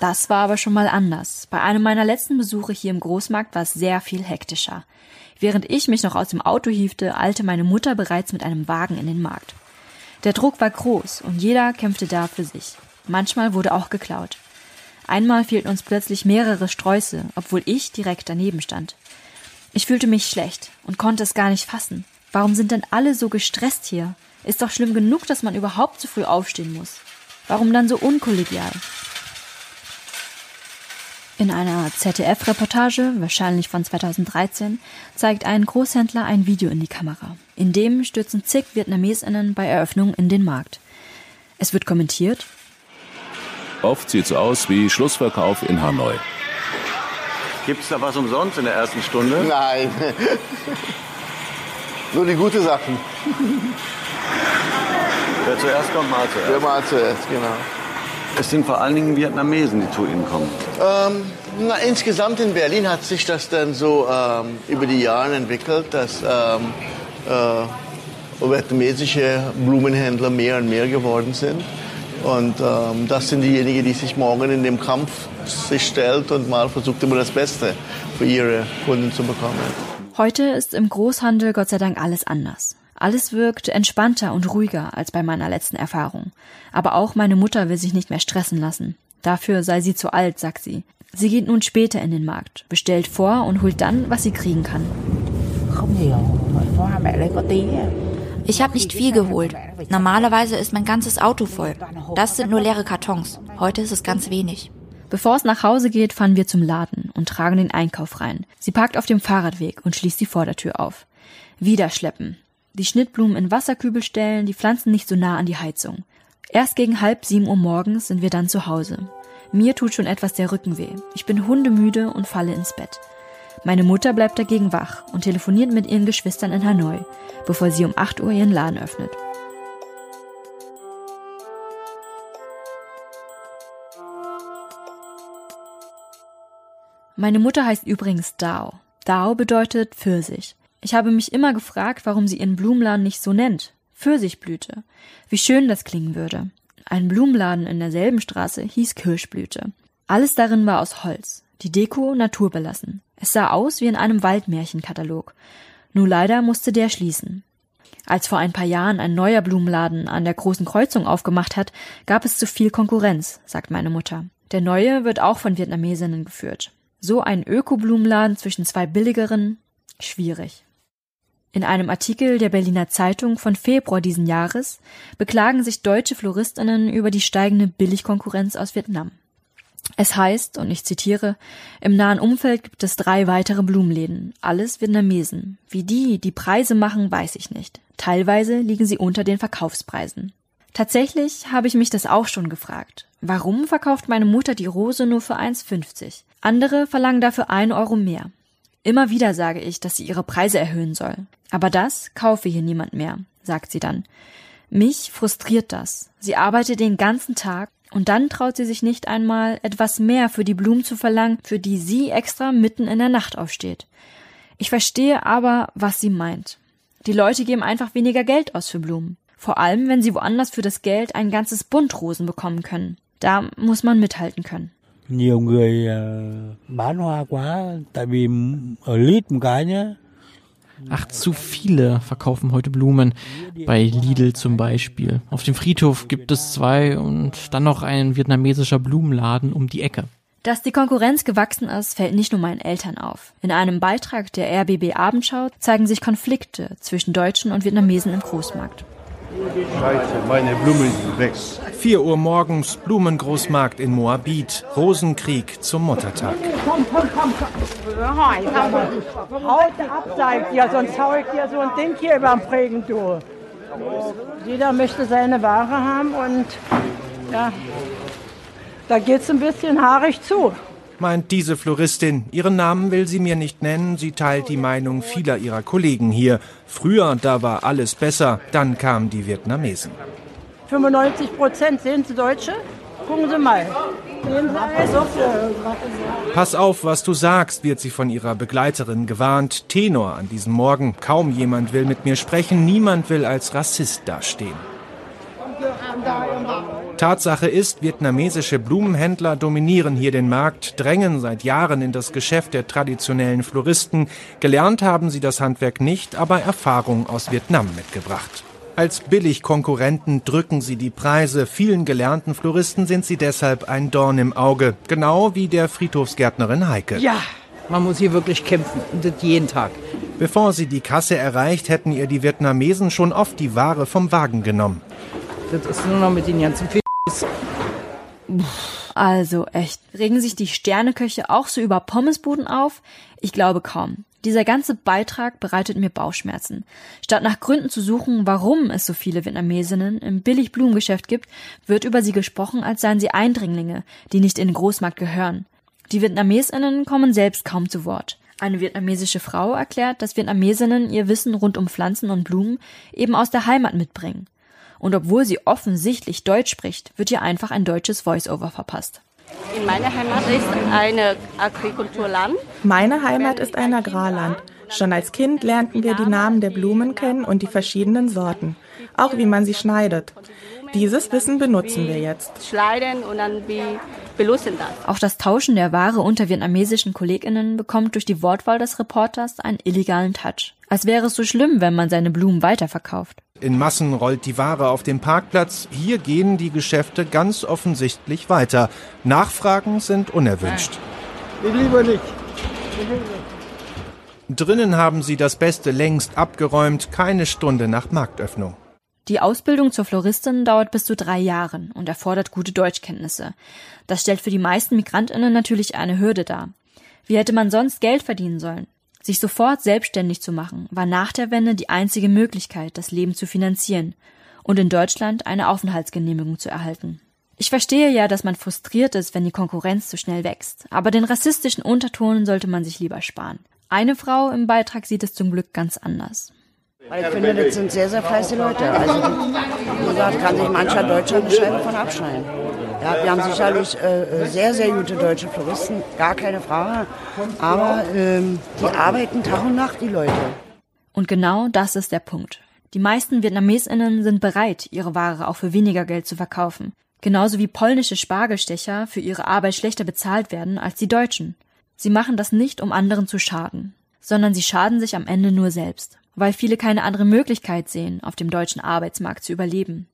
Das war aber schon mal anders. Bei einem meiner letzten Besuche hier im Großmarkt war es sehr viel hektischer. Während ich mich noch aus dem Auto hiefte, eilte meine Mutter bereits mit einem Wagen in den Markt. Der Druck war groß und jeder kämpfte da für sich. Manchmal wurde auch geklaut. Einmal fehlten uns plötzlich mehrere Sträuße, obwohl ich direkt daneben stand. Ich fühlte mich schlecht und konnte es gar nicht fassen. Warum sind denn alle so gestresst hier? Ist doch schlimm genug, dass man überhaupt so früh aufstehen muss. Warum dann so unkollegial? In einer ZDF-Reportage, wahrscheinlich von 2013, zeigt ein Großhändler ein Video in die Kamera. In dem stürzen zig Vietnamesinnen bei Eröffnung in den Markt. Es wird kommentiert. Oft sieht es aus wie Schlussverkauf in Hanoi. Gibt es da was umsonst in der ersten Stunde? Nein. Nur die guten Sachen. Wer zuerst kommt, mal zuerst. Wer mal zuerst, genau. Es sind vor allen Dingen Vietnamesen, die zu Ihnen kommen. Ähm, na, insgesamt in Berlin hat sich das dann so ähm, über die Jahre entwickelt, dass ähm, äh, vietnamesische Blumenhändler mehr und mehr geworden sind. Und ähm, das sind diejenigen, die sich morgen in dem Kampf sich stellt und mal versucht immer das Beste für ihre Kunden zu bekommen. Heute ist im Großhandel Gott sei Dank alles anders. Alles wirkt entspannter und ruhiger als bei meiner letzten Erfahrung. Aber auch meine Mutter will sich nicht mehr stressen lassen. Dafür sei sie zu alt, sagt sie. Sie geht nun später in den Markt, bestellt vor und holt dann, was sie kriegen kann. Ich habe nicht viel geholt. Normalerweise ist mein ganzes Auto voll. Das sind nur leere Kartons. Heute ist es ganz wenig. Bevor es nach Hause geht, fahren wir zum Laden und tragen den Einkauf rein. Sie parkt auf dem Fahrradweg und schließt die Vordertür auf. Wieder schleppen. Die Schnittblumen in Wasserkübel stellen, die Pflanzen nicht so nah an die Heizung. Erst gegen halb sieben Uhr morgens sind wir dann zu Hause. Mir tut schon etwas der Rücken weh. Ich bin hundemüde und falle ins Bett. Meine Mutter bleibt dagegen wach und telefoniert mit ihren Geschwistern in Hanoi, bevor sie um 8 Uhr ihren Laden öffnet. Meine Mutter heißt übrigens Dao. Dao bedeutet Pfirsich. Ich habe mich immer gefragt, warum sie ihren Blumenladen nicht so nennt. Pfirsichblüte. Wie schön das klingen würde. Ein Blumenladen in derselben Straße hieß Kirschblüte. Alles darin war aus Holz. Die Deko naturbelassen. Es sah aus wie in einem Waldmärchenkatalog. Nur leider musste der schließen. Als vor ein paar Jahren ein neuer Blumenladen an der großen Kreuzung aufgemacht hat, gab es zu viel Konkurrenz, sagt meine Mutter. Der neue wird auch von Vietnamesinnen geführt. So ein Öko-Blumenladen zwischen zwei billigeren? Schwierig. In einem Artikel der Berliner Zeitung von Februar diesen Jahres beklagen sich deutsche Floristinnen über die steigende Billigkonkurrenz aus Vietnam. Es heißt, und ich zitiere, im nahen Umfeld gibt es drei weitere Blumenläden, alles Vietnamesen. Wie die die Preise machen, weiß ich nicht. Teilweise liegen sie unter den Verkaufspreisen. Tatsächlich habe ich mich das auch schon gefragt. Warum verkauft meine Mutter die Rose nur für 1,50? Andere verlangen dafür 1 Euro mehr. Immer wieder sage ich, dass sie ihre Preise erhöhen soll. Aber das kaufe hier niemand mehr, sagt sie dann. Mich frustriert das. Sie arbeitet den ganzen Tag und dann traut sie sich nicht einmal, etwas mehr für die Blumen zu verlangen, für die sie extra mitten in der Nacht aufsteht. Ich verstehe aber, was sie meint. Die Leute geben einfach weniger Geld aus für Blumen. Vor allem, wenn sie woanders für das Geld ein ganzes Bund Rosen bekommen können. Da muss man mithalten können. Nhiều người bán hoa quá tại vì ở lít một cái nhá Ach, zu viele verkaufen heute Blumen. Bei Lidl zum Beispiel. Auf dem Friedhof gibt es zwei und dann noch ein vietnamesischer Blumenladen um die Ecke. Dass die Konkurrenz gewachsen ist, fällt nicht nur meinen Eltern auf. In einem Beitrag der RBB Abendschau zeigen sich Konflikte zwischen Deutschen und Vietnamesen im Großmarkt. Scheiße, meine Blumen sind weg. 4 Uhr morgens, Blumengroßmarkt in Moabit. Rosenkrieg zum Muttertag. Komm, komm, komm. rồi. Haut ab, sag ich dir, sonst hau ich dir so ein Ding hier über den Prägen, du. Jeder möchte seine Ware haben und ja, da geht's ein bisschen haarig zu. Meint diese Floristin. Ihren Namen will sie mir nicht nennen. Sie teilt die Meinung vieler ihrer Kollegen hier. Früher, da war alles besser. Dann kamen die Vietnamesen. 95 Prozent, sehen Sie Deutsche? Gucken Sie mal. Sehen Sie alles? Pass auf, was du sagst, wird sie von ihrer Begleiterin gewarnt. Tenor an diesem Morgen. Kaum jemand will mit mir sprechen. Niemand will als Rassist dastehen. Tatsache ist, vietnamesische Blumenhändler dominieren hier den Markt, drängen seit Jahren in das Geschäft der traditionellen Floristen. Gelernt haben sie das Handwerk nicht, aber Erfahrung aus Vietnam mitgebracht. Als Billigkonkurrenten drücken sie die Preise. Vielen gelernten Floristen sind sie deshalb ein Dorn im Auge. Genau wie der Friedhofsgärtnerin Heike. Ja, man muss hier wirklich kämpfen. Und das jeden Tag. Bevor sie die Kasse erreicht, hätten ihr die Vietnamesen schon oft die Ware vom Wagen genommen. Das ist nur noch mit den ganzen F Also echt, regen sich die Sterneköche auch so über Pommesbuden auf? Ich glaube kaum. Dieser ganze Beitrag bereitet mir Bauchschmerzen. Statt nach Gründen zu suchen, warum es so viele Vietnamesinnen im Billigblumengeschäft gibt, wird über sie gesprochen, als seien sie Eindringlinge, die nicht in den Großmarkt gehören. Die Vietnamesinnen kommen selbst kaum zu Wort. Eine vietnamesische Frau erklärt, dass Vietnamesinnen ihr Wissen rund um Pflanzen und Blumen eben aus der Heimat mitbringen. Und obwohl sie offensichtlich Deutsch spricht, wird ihr einfach ein deutsches Voice-Over verpasst. In meiner Heimat ist ein Agrikulturland. Meine Heimat ist ein Agrarland. Schon als Kind lernten wir die Namen der Blumen kennen und die verschiedenen Sorten, auch wie man sie schneidet. Dieses Wissen benutzen wir jetzt. Schneiden und dann wie benutzen das. Auch das Tauschen der Ware unter vietnamesischen KollegInnen bekommt durch die Wortwahl des Reporters einen illegalen Touch. Als wäre es so schlimm, wenn man seine Blumen weiterverkauft. In Massen rollt die Ware auf dem Parkplatz. Hier gehen die Geschäfte ganz offensichtlich weiter. Nachfragen sind unerwünscht. Ich liebe nicht. Drinnen haben sie das Beste längst abgeräumt, keine Stunde nach Marktöffnung. Die Ausbildung zur Floristin dauert bis zu drei Jahren und erfordert gute Deutschkenntnisse. Das stellt für die meisten Migrantinnen natürlich eine Hürde dar. Wie hätte man sonst Geld verdienen sollen? Sich sofort selbstständig zu machen, war nach der Wende die einzige Möglichkeit, das Leben zu finanzieren und in Deutschland eine Aufenthaltsgenehmigung zu erhalten. Ich verstehe ja, dass man frustriert ist, wenn die Konkurrenz zu schnell wächst, aber den rassistischen Unterton sollte man sich lieber sparen. Eine Frau im Beitrag sieht es zum Glück ganz anders. Ich finde, das sind sehr, sehr fleißige Leute. Also, wie gesagt, kann sich mancher Deutscher eine Scheibe von abschneiden. Ja, wir haben sicherlich äh, sehr, sehr gute deutsche Floristen, gar keine Frage. Aber ähm, die arbeiten Tag und Nacht, die Leute. Und genau das ist der Punkt. Die meisten VietnamesInnen sind bereit, ihre Ware auch für weniger Geld zu verkaufen. Genauso wie polnische Spargelstecher für ihre Arbeit schlechter bezahlt werden als die Deutschen. Sie machen das nicht, um anderen zu schaden, sondern sie schaden sich am Ende nur selbst, weil viele keine andere Möglichkeit sehen, auf dem deutschen Arbeitsmarkt zu überleben.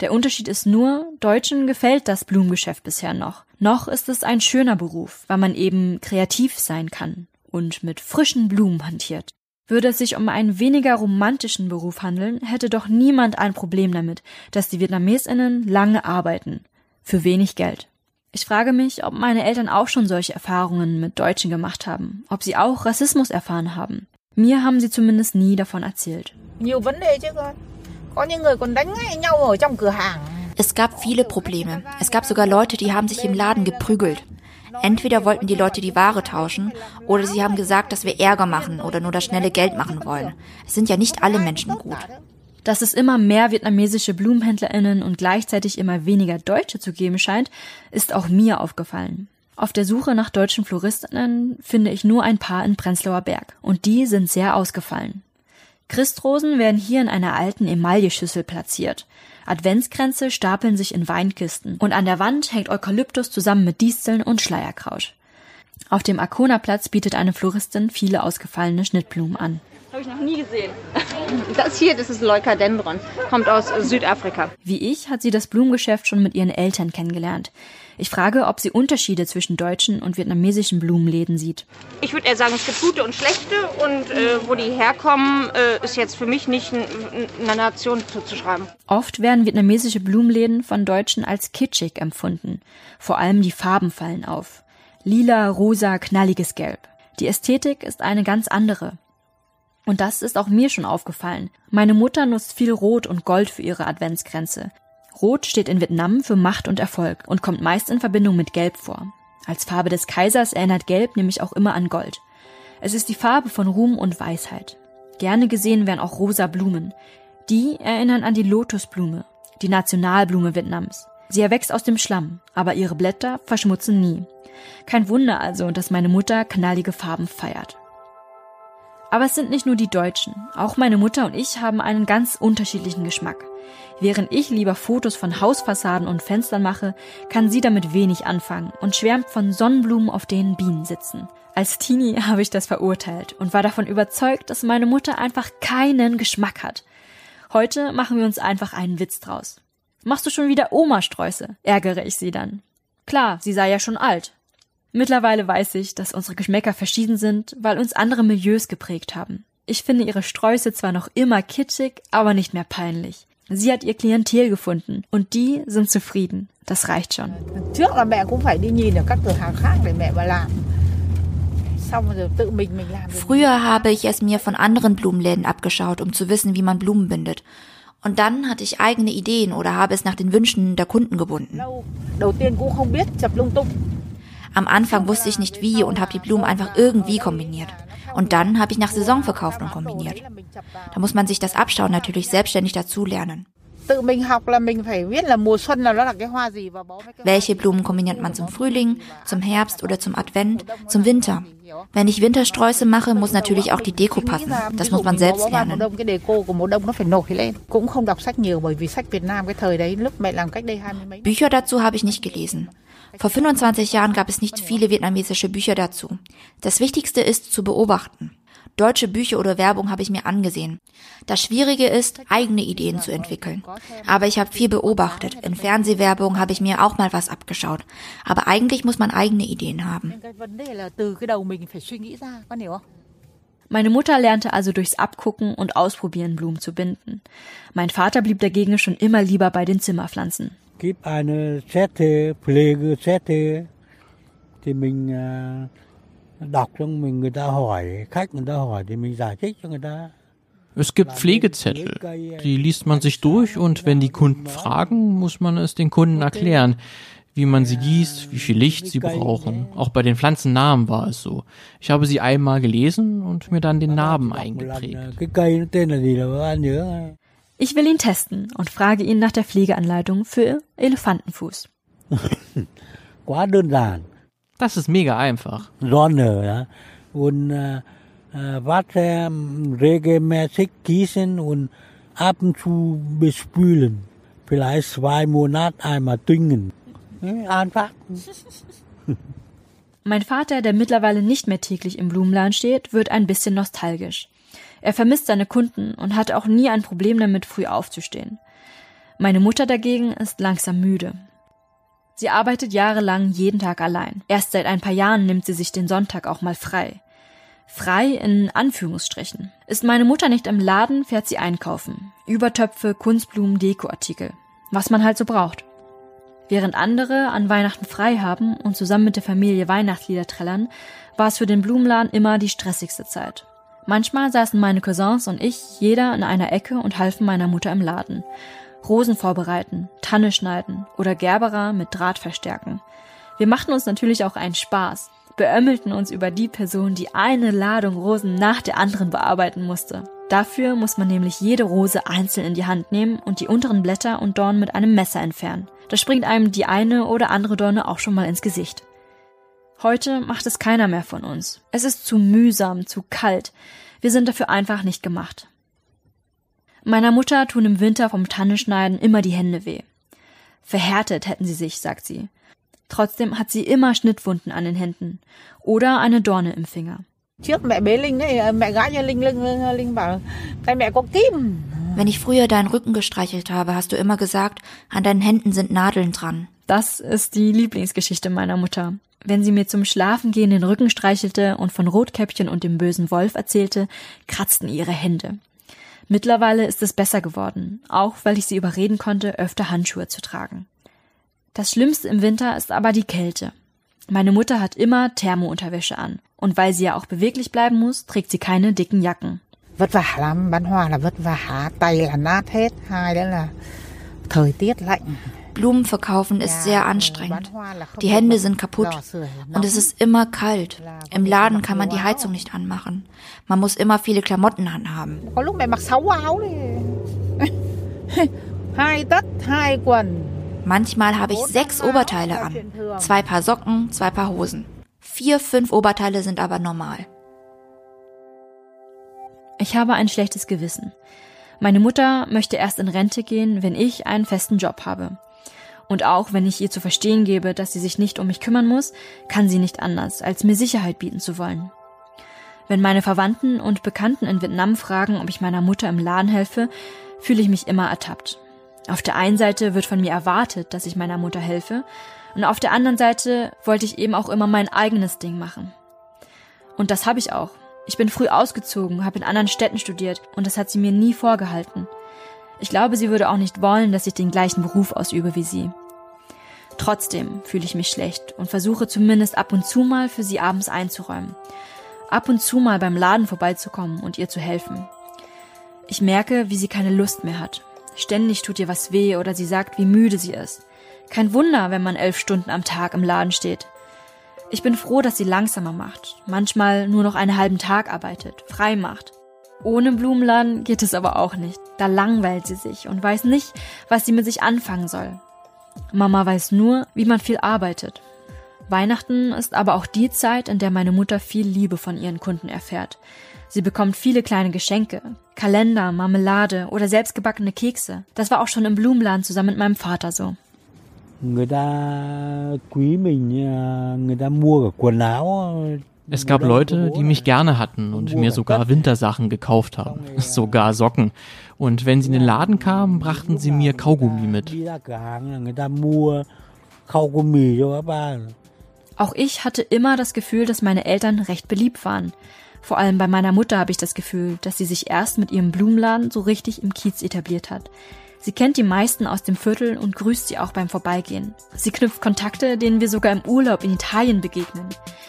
Der Unterschied ist nur, Deutschen gefällt das Blumengeschäft bisher noch. Noch ist es ein schöner Beruf, weil man eben kreativ sein kann und mit frischen Blumen hantiert. Würde es sich um einen weniger romantischen Beruf handeln, hätte doch niemand ein Problem damit, dass die VietnamesInnen lange arbeiten. Für wenig Geld. Ich frage mich, ob meine Eltern auch schon solche Erfahrungen mit Deutschen gemacht haben, ob sie auch Rassismus erfahren haben. Mir haben sie zumindest nie davon erzählt. Es gab viele Probleme. Es gab sogar Leute, die haben sich im Laden geprügelt. Entweder wollten die Leute die Ware tauschen oder sie haben gesagt, dass wir Ärger machen oder nur das schnelle Geld machen wollen. Es sind ja nicht alle Menschen gut. Dass es immer mehr vietnamesische Blumenhändlerinnen und gleichzeitig immer weniger Deutsche zu geben scheint, ist auch mir aufgefallen. Auf der Suche nach deutschen Floristinnen finde ich nur ein paar in Prenzlauer Berg und die sind sehr ausgefallen. Christrosen werden hier in einer alten Emailleschüssel platziert. Adventskränze stapeln sich in Weinkisten und an der Wand hängt Eukalyptus zusammen mit Disteln und Schleierkraut. Auf dem Arkona-Platz bietet eine Floristin viele ausgefallene Schnittblumen an. Habe ich noch nie gesehen. Das hier, das ist Leukadendron, kommt aus Südafrika. Wie ich hat sie das Blumengeschäft schon mit ihren Eltern kennengelernt. Ich frage, ob sie Unterschiede zwischen deutschen und vietnamesischen Blumenläden sieht. Ich würde eher sagen, es gibt gute und schlechte und äh, wo die herkommen, äh, ist jetzt für mich nicht einer Nation zuzuschreiben. Oft werden vietnamesische Blumenläden von Deutschen als kitschig empfunden. Vor allem die Farben fallen auf. Lila, rosa, knalliges Gelb. Die Ästhetik ist eine ganz andere. Und das ist auch mir schon aufgefallen. Meine Mutter nutzt viel Rot und Gold für ihre Adventskränze. Rot steht in Vietnam für Macht und Erfolg und kommt meist in Verbindung mit Gelb vor. Als Farbe des Kaisers erinnert Gelb nämlich auch immer an Gold. Es ist die Farbe von Ruhm und Weisheit. Gerne gesehen werden auch rosa Blumen. Die erinnern an die Lotusblume, die Nationalblume Vietnams. Sie erwächst aus dem Schlamm, aber ihre Blätter verschmutzen nie. Kein Wunder also, dass meine Mutter knallige Farben feiert. Aber es sind nicht nur die Deutschen. Auch meine Mutter und ich haben einen ganz unterschiedlichen Geschmack. Während ich lieber Fotos von Hausfassaden und Fenstern mache, kann sie damit wenig anfangen und schwärmt von Sonnenblumen, auf denen Bienen sitzen. Als Teenie habe ich das verurteilt und war davon überzeugt, dass meine Mutter einfach keinen Geschmack hat. Heute machen wir uns einfach einen Witz draus. Machst du schon wieder Oma-Sträuße? ärgere ich sie dann. Klar, sie sei ja schon alt, Mittlerweile weiß ich, dass unsere Geschmäcker verschieden sind, weil uns andere Milieus geprägt haben. Ich finde ihre Sträuße zwar noch immer kitschig, aber nicht mehr peinlich. Sie hat ihr Klientel gefunden und die sind zufrieden. Das reicht schon. Früher habe ich es mir von anderen Blumenläden abgeschaut, um zu wissen, wie man Blumen bindet. Und dann hatte ich eigene Ideen oder habe es nach den Wünschen der Kunden gebunden. Am Anfang wusste ich nicht wie und habe die Blumen einfach irgendwie kombiniert. Und dann habe ich nach Saison verkauft und kombiniert. Da muss man sich das Abschauen natürlich selbstständig dazulernen. Welche Blumen kombiniert man zum Frühling, zum Herbst oder zum Advent, zum Winter? Wenn ich Wintersträuße mache, muss natürlich auch die Deko passen. Das muss man selbst lernen. Bücher dazu habe ich nicht gelesen. Vor 25 Jahren gab es nicht viele vietnamesische Bücher dazu. Das Wichtigste ist zu beobachten. Deutsche Bücher oder Werbung habe ich mir angesehen. Das Schwierige ist, eigene Ideen zu entwickeln. Aber ich habe viel beobachtet. In Fernsehwerbung habe ich mir auch mal was abgeschaut. Aber eigentlich muss man eigene Ideen haben. Meine Mutter lernte also durchs Abgucken und Ausprobieren Blumen zu binden. Mein Vater blieb dagegen schon immer lieber bei den Zimmerpflanzen gibt eine Zettel, Pflegezettel, thì mình đọc xong mình người ta hỏi, khách người ta hỏi thì mình giải thích cho người ta. Es gibt Pflegezettel, die liest man sich durch und wenn die Kunden fragen, muss man es den Kunden erklären, wie man sie gießt, wie viel Licht sie brauchen. Auch bei den Pflanzennamen war es so. Ich habe sie einmal gelesen und mir dann den Namen eingeprägt. Ich will ihn testen und frage ihn nach der Pflegeanleitung für Elefantenfuß. Das ist mega einfach. Sonne, ja. Und äh, Wasser regelmäßig gießen und ab und zu bespülen. Vielleicht zwei Monate einmal düngen. Einfach. Mein Vater, der mittlerweile nicht mehr täglich im Blumenladen steht, wird ein bisschen nostalgisch. Er vermisst seine Kunden und hatte auch nie ein Problem damit, früh aufzustehen. Meine Mutter dagegen ist langsam müde. Sie arbeitet jahrelang jeden Tag allein. Erst seit ein paar Jahren nimmt sie sich den Sonntag auch mal frei. Frei in Anführungsstrichen. Ist meine Mutter nicht im Laden, fährt sie einkaufen. Übertöpfe, Kunstblumen, Dekoartikel. Was man halt so braucht. Während andere an Weihnachten frei haben und zusammen mit der Familie Weihnachtslieder trällern, war es für den Blumenladen immer die stressigste Zeit. Manchmal saßen meine Cousins und ich jeder in einer Ecke und halfen meiner Mutter im Laden. Rosen vorbereiten, Tanne schneiden oder Gerbera mit Draht verstärken. Wir machten uns natürlich auch einen Spaß, beömmelten uns über die Person, die eine Ladung Rosen nach der anderen bearbeiten musste. Dafür muss man nämlich jede Rose einzeln in die Hand nehmen und die unteren Blätter und Dornen mit einem Messer entfernen. Da springt einem die eine oder andere Dorne auch schon mal ins Gesicht. Heute macht es keiner mehr von uns. Es ist zu mühsam, zu kalt. Wir sind dafür einfach nicht gemacht. Meiner Mutter tun im Winter vom Tannenschneiden immer die Hände weh. Verhärtet hätten sie sich, sagt sie. Trotzdem hat sie immer Schnittwunden an den Händen oder eine Dorne im Finger. Wenn ich früher deinen Rücken gestreichelt habe, hast du immer gesagt, an deinen Händen sind Nadeln dran. Das ist die Lieblingsgeschichte meiner Mutter. Wenn sie mir zum Schlafengehen den Rücken streichelte und von Rotkäppchen und dem bösen Wolf erzählte, kratzten ihre Hände. Mittlerweile ist es besser geworden, auch weil ich sie überreden konnte, öfter Handschuhe zu tragen. Das Schlimmste im Winter ist aber die Kälte. Meine Mutter hat immer Thermounterwäsche an. Und weil sie ja auch beweglich bleiben muss, trägt sie keine dicken Jacken. thời tiết lạnh Blumen verkaufen ist sehr anstrengend. Die Hände sind kaputt und es ist immer kalt. Im Laden kann man die Heizung nicht anmachen. Man muss immer viele Klamotten anhaben. Manchmal habe ich sechs Oberteile an. Zwei Paar Socken, zwei Paar Hosen. Vier, fünf Oberteile sind aber normal. Ich habe ein schlechtes Gewissen. Meine Mutter möchte erst in Rente gehen, wenn ich einen festen Job habe. Und auch wenn ich ihr zu verstehen gebe, dass sie sich nicht um mich kümmern muss, kann sie nicht anders, als mir Sicherheit bieten zu wollen. Wenn meine Verwandten und Bekannten in Vietnam fragen, ob ich meiner Mutter im Laden helfe, fühle ich mich immer ertappt. Auf der einen Seite wird von mir erwartet, dass ich meiner Mutter helfe, und auf der anderen Seite wollte ich eben auch immer mein eigenes Ding machen. Und das habe ich auch. Ich bin früh ausgezogen, habe in anderen Städten studiert und das hat sie mir nie vorgehalten. Ich glaube, sie würde auch nicht wollen, dass ich den gleichen Beruf ausübe wie sie. Trotzdem fühle ich mich schlecht und versuche zumindest ab und zu mal für sie abends einzuräumen. Ab und zu mal beim Laden vorbeizukommen und ihr zu helfen. Ich merke, wie sie keine Lust mehr hat. Ständig tut ihr was weh oder sie sagt, wie müde sie ist. Kein Wunder, wenn man elf Stunden am Tag im Laden steht. Ich bin froh, dass sie langsamer macht, manchmal nur noch einen halben Tag arbeitet, frei macht. Ohne Blumenladen geht es aber auch nicht. Da langweilt sie sich und weiß nicht, was sie mit sich anfangen soll. Mama weiß nur, wie man viel arbeitet. Weihnachten ist aber auch die Zeit, in der meine Mutter viel Liebe von ihren Kunden erfährt. Sie bekommt viele kleine Geschenke, Kalender, Marmelade oder selbstgebackene Kekse. Das war auch schon im Blumenladen zusammen mit meinem Vater so. Es gab Leute, die mich gerne hatten und mir sogar Wintersachen gekauft haben, sogar Socken. Und wenn sie in den Laden kamen, brachten sie mir Kaugummi mit. Auch ich hatte immer das Gefühl, dass meine Eltern recht beliebt waren. Vor allem bei meiner Mutter habe ich das Gefühl, dass sie sich erst mit ihrem Blumenladen so richtig im Kiez etabliert hat. Sie kennt die meisten aus dem Viertel und grüßt sie auch beim Vorbeigehen. Sie knüpft Kontakte, denen wir sogar im Urlaub in Italien begegnen.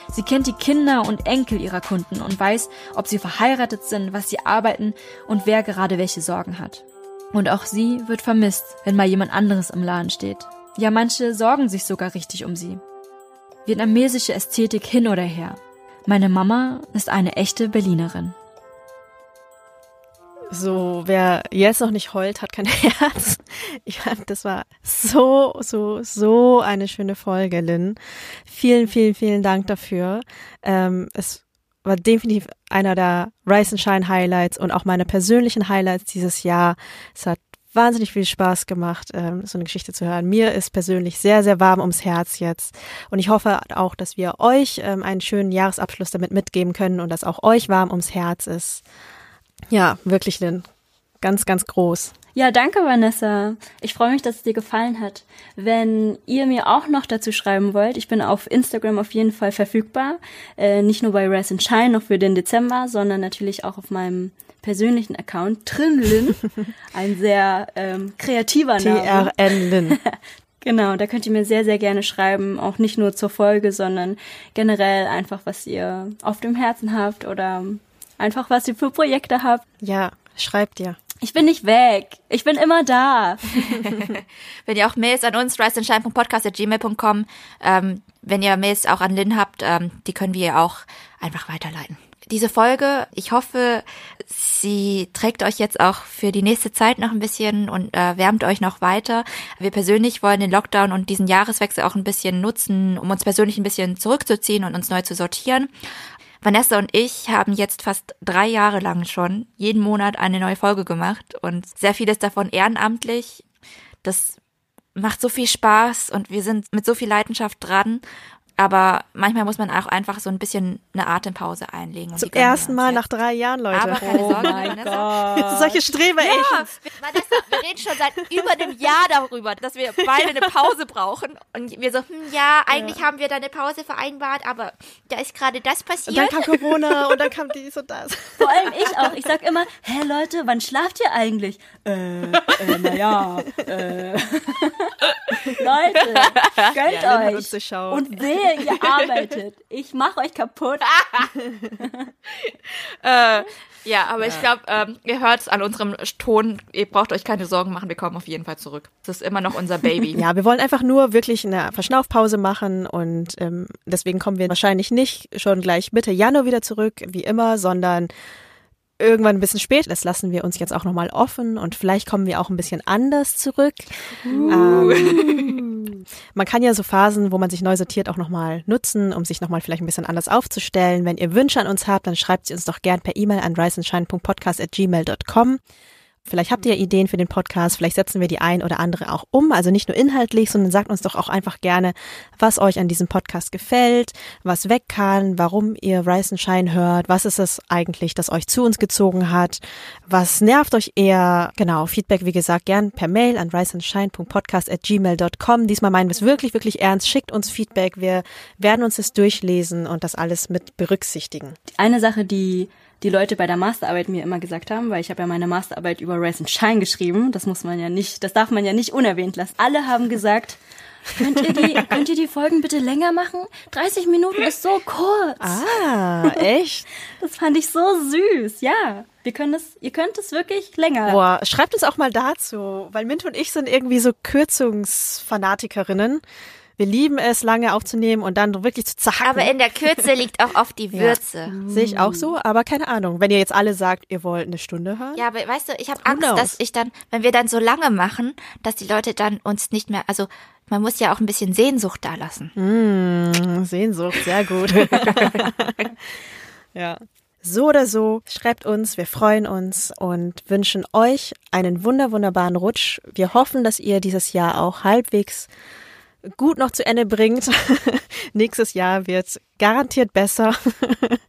Sie kennt die Kinder und Enkel ihrer Kunden und weiß, ob sie verheiratet sind, was sie arbeiten und wer gerade welche Sorgen hat. Und auch sie wird vermisst, wenn mal jemand anderes im Laden steht. Ja, manche sorgen sich sogar richtig um sie. Vietnamesische Ästhetik hin oder her. Meine Mama ist eine echte Berlinerin. So, wer jetzt noch nicht heult, hat kein Herz. Ich fand, das war so, so, so eine schöne Folge, Lynn. Vielen, vielen, vielen Dank dafür. Ähm, es war definitiv einer der Rise and Shine Highlights und auch meine persönlichen Highlights dieses Jahr. Es hat wahnsinnig viel Spaß gemacht, ähm, so eine Geschichte zu hören. Mir ist persönlich sehr, sehr warm ums Herz jetzt. Und ich hoffe auch, dass wir euch ähm, einen schönen Jahresabschluss damit mitgeben können und dass auch euch warm ums Herz ist. Ja, wirklich, Lynn. Ganz, ganz groß. Ja, danke, Vanessa. Ich freue mich, dass es dir gefallen hat. Wenn ihr mir auch noch dazu schreiben wollt, ich bin auf Instagram auf jeden Fall verfügbar. Äh, nicht nur bei Rise and Shine noch für den Dezember, sondern natürlich auch auf meinem persönlichen Account Trinlin. Ein sehr ähm, kreativer Name. TRN Lynn. Genau, da könnt ihr mir sehr, sehr gerne schreiben, auch nicht nur zur Folge, sondern generell einfach, was ihr auf dem Herzen habt oder einfach, was ihr für Projekte habt. Ja, schreibt ihr. Ich bin nicht weg. Ich bin immer da. wenn ihr auch Mails an uns, riceandshine.podcast.gmail.com, ähm, wenn ihr Mails auch an Lynn habt, ähm, die können wir auch einfach weiterleiten. Diese Folge, ich hoffe, sie trägt euch jetzt auch für die nächste Zeit noch ein bisschen und äh, wärmt euch noch weiter. Wir persönlich wollen den Lockdown und diesen Jahreswechsel auch ein bisschen nutzen, um uns persönlich ein bisschen zurückzuziehen und uns neu zu sortieren. Vanessa und ich haben jetzt fast drei Jahre lang schon jeden Monat eine neue Folge gemacht und sehr vieles davon ehrenamtlich. Das macht so viel Spaß und wir sind mit so viel Leidenschaft dran aber manchmal muss man auch einfach so ein bisschen eine Atempause einlegen. Zum ersten Mal nach drei Jahren, Leute. Aber keine oh Sorge, mein Vanessa. Gott. Solche Streber, ja, Vanessa, wir reden schon seit über einem Jahr darüber, dass wir beide eine Pause brauchen. Und wir so, hm, ja, eigentlich ja. haben wir da eine Pause vereinbart, aber da ist gerade das passiert. Und dann kam Corona und dann kam dies und das. Vor allem ich auch. Ich sag immer, hä Leute, wann schlaft ihr eigentlich? Äh, äh naja, äh. Leute, gönnt Ja, euch. Und wehe, ihr arbeitet. Ich mach euch kaputt. äh, ja, aber ich glaube, ähm, ihr hört es an unserem Ton. Ihr braucht euch keine Sorgen machen, wir kommen auf jeden Fall zurück. Das ist immer noch unser Baby. Ja, wir wollen einfach nur wirklich eine Verschnaufpause machen und ähm, deswegen kommen wir wahrscheinlich nicht schon gleich Mitte Januar wieder zurück, wie immer, sondern irgendwann ein bisschen spät. Das lassen wir uns jetzt auch nochmal offen und vielleicht kommen wir auch ein bisschen anders zurück. Ähm, man kann ja so Phasen, wo man sich neu sortiert, auch nochmal nutzen, um sich nochmal vielleicht ein bisschen anders aufzustellen. Wenn ihr Wünsche an uns habt, dann schreibt sie uns doch gern per E-Mail an riseandshine.podcast.gmail.com. Vielleicht habt ihr Ideen für den Podcast, vielleicht setzen wir die ein oder andere auch um, also nicht nur inhaltlich, sondern sagt uns doch auch einfach gerne, was euch an diesem Podcast gefällt, was weg kann, warum ihr Rise and Shine hört, was ist es eigentlich, das euch zu uns gezogen hat, was nervt euch eher, genau, Feedback wie gesagt gern per Mail an riseandshine.podcast@gmail.com. Diesmal meinen wir es wirklich, wirklich ernst, schickt uns Feedback, wir werden uns das durchlesen und das alles mit berücksichtigen. Eine Sache, die die Leute bei der Masterarbeit mir immer gesagt haben, weil ich habe ja meine Masterarbeit über Rise and Shine geschrieben. Das muss man ja nicht, das darf man ja nicht unerwähnt lassen. Alle haben gesagt, könnt ihr die, könnt ihr die Folgen bitte länger machen? 30 Minuten ist so kurz. Ah, echt? Das fand ich so süß, ja. Wir können es, ihr könnt es wirklich länger. Boah, schreibt uns auch mal dazu, weil Mint und ich sind irgendwie so Kürzungsfanatikerinnen. Wir lieben es, lange aufzunehmen und dann wirklich zu zacken. Aber in der Kürze liegt auch oft die Würze. Ja, sehe ich auch so, aber keine Ahnung. Wenn ihr jetzt alle sagt, ihr wollt eine Stunde hören. Ja, aber weißt du, ich habe Angst, knows? dass ich dann, wenn wir dann so lange machen, dass die Leute dann uns nicht mehr, also man muss ja auch ein bisschen Sehnsucht da lassen. Mm, Sehnsucht, sehr gut. ja. So oder so, schreibt uns, wir freuen uns und wünschen euch einen wunder, wunderbaren Rutsch. Wir hoffen, dass ihr dieses Jahr auch halbwegs gut noch zu Ende bringt. Nächstes Jahr wird garantiert besser.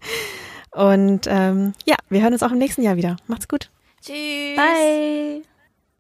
und ähm, ja, wir hören uns auch im nächsten Jahr wieder. Macht's gut. Tschüss. Bye.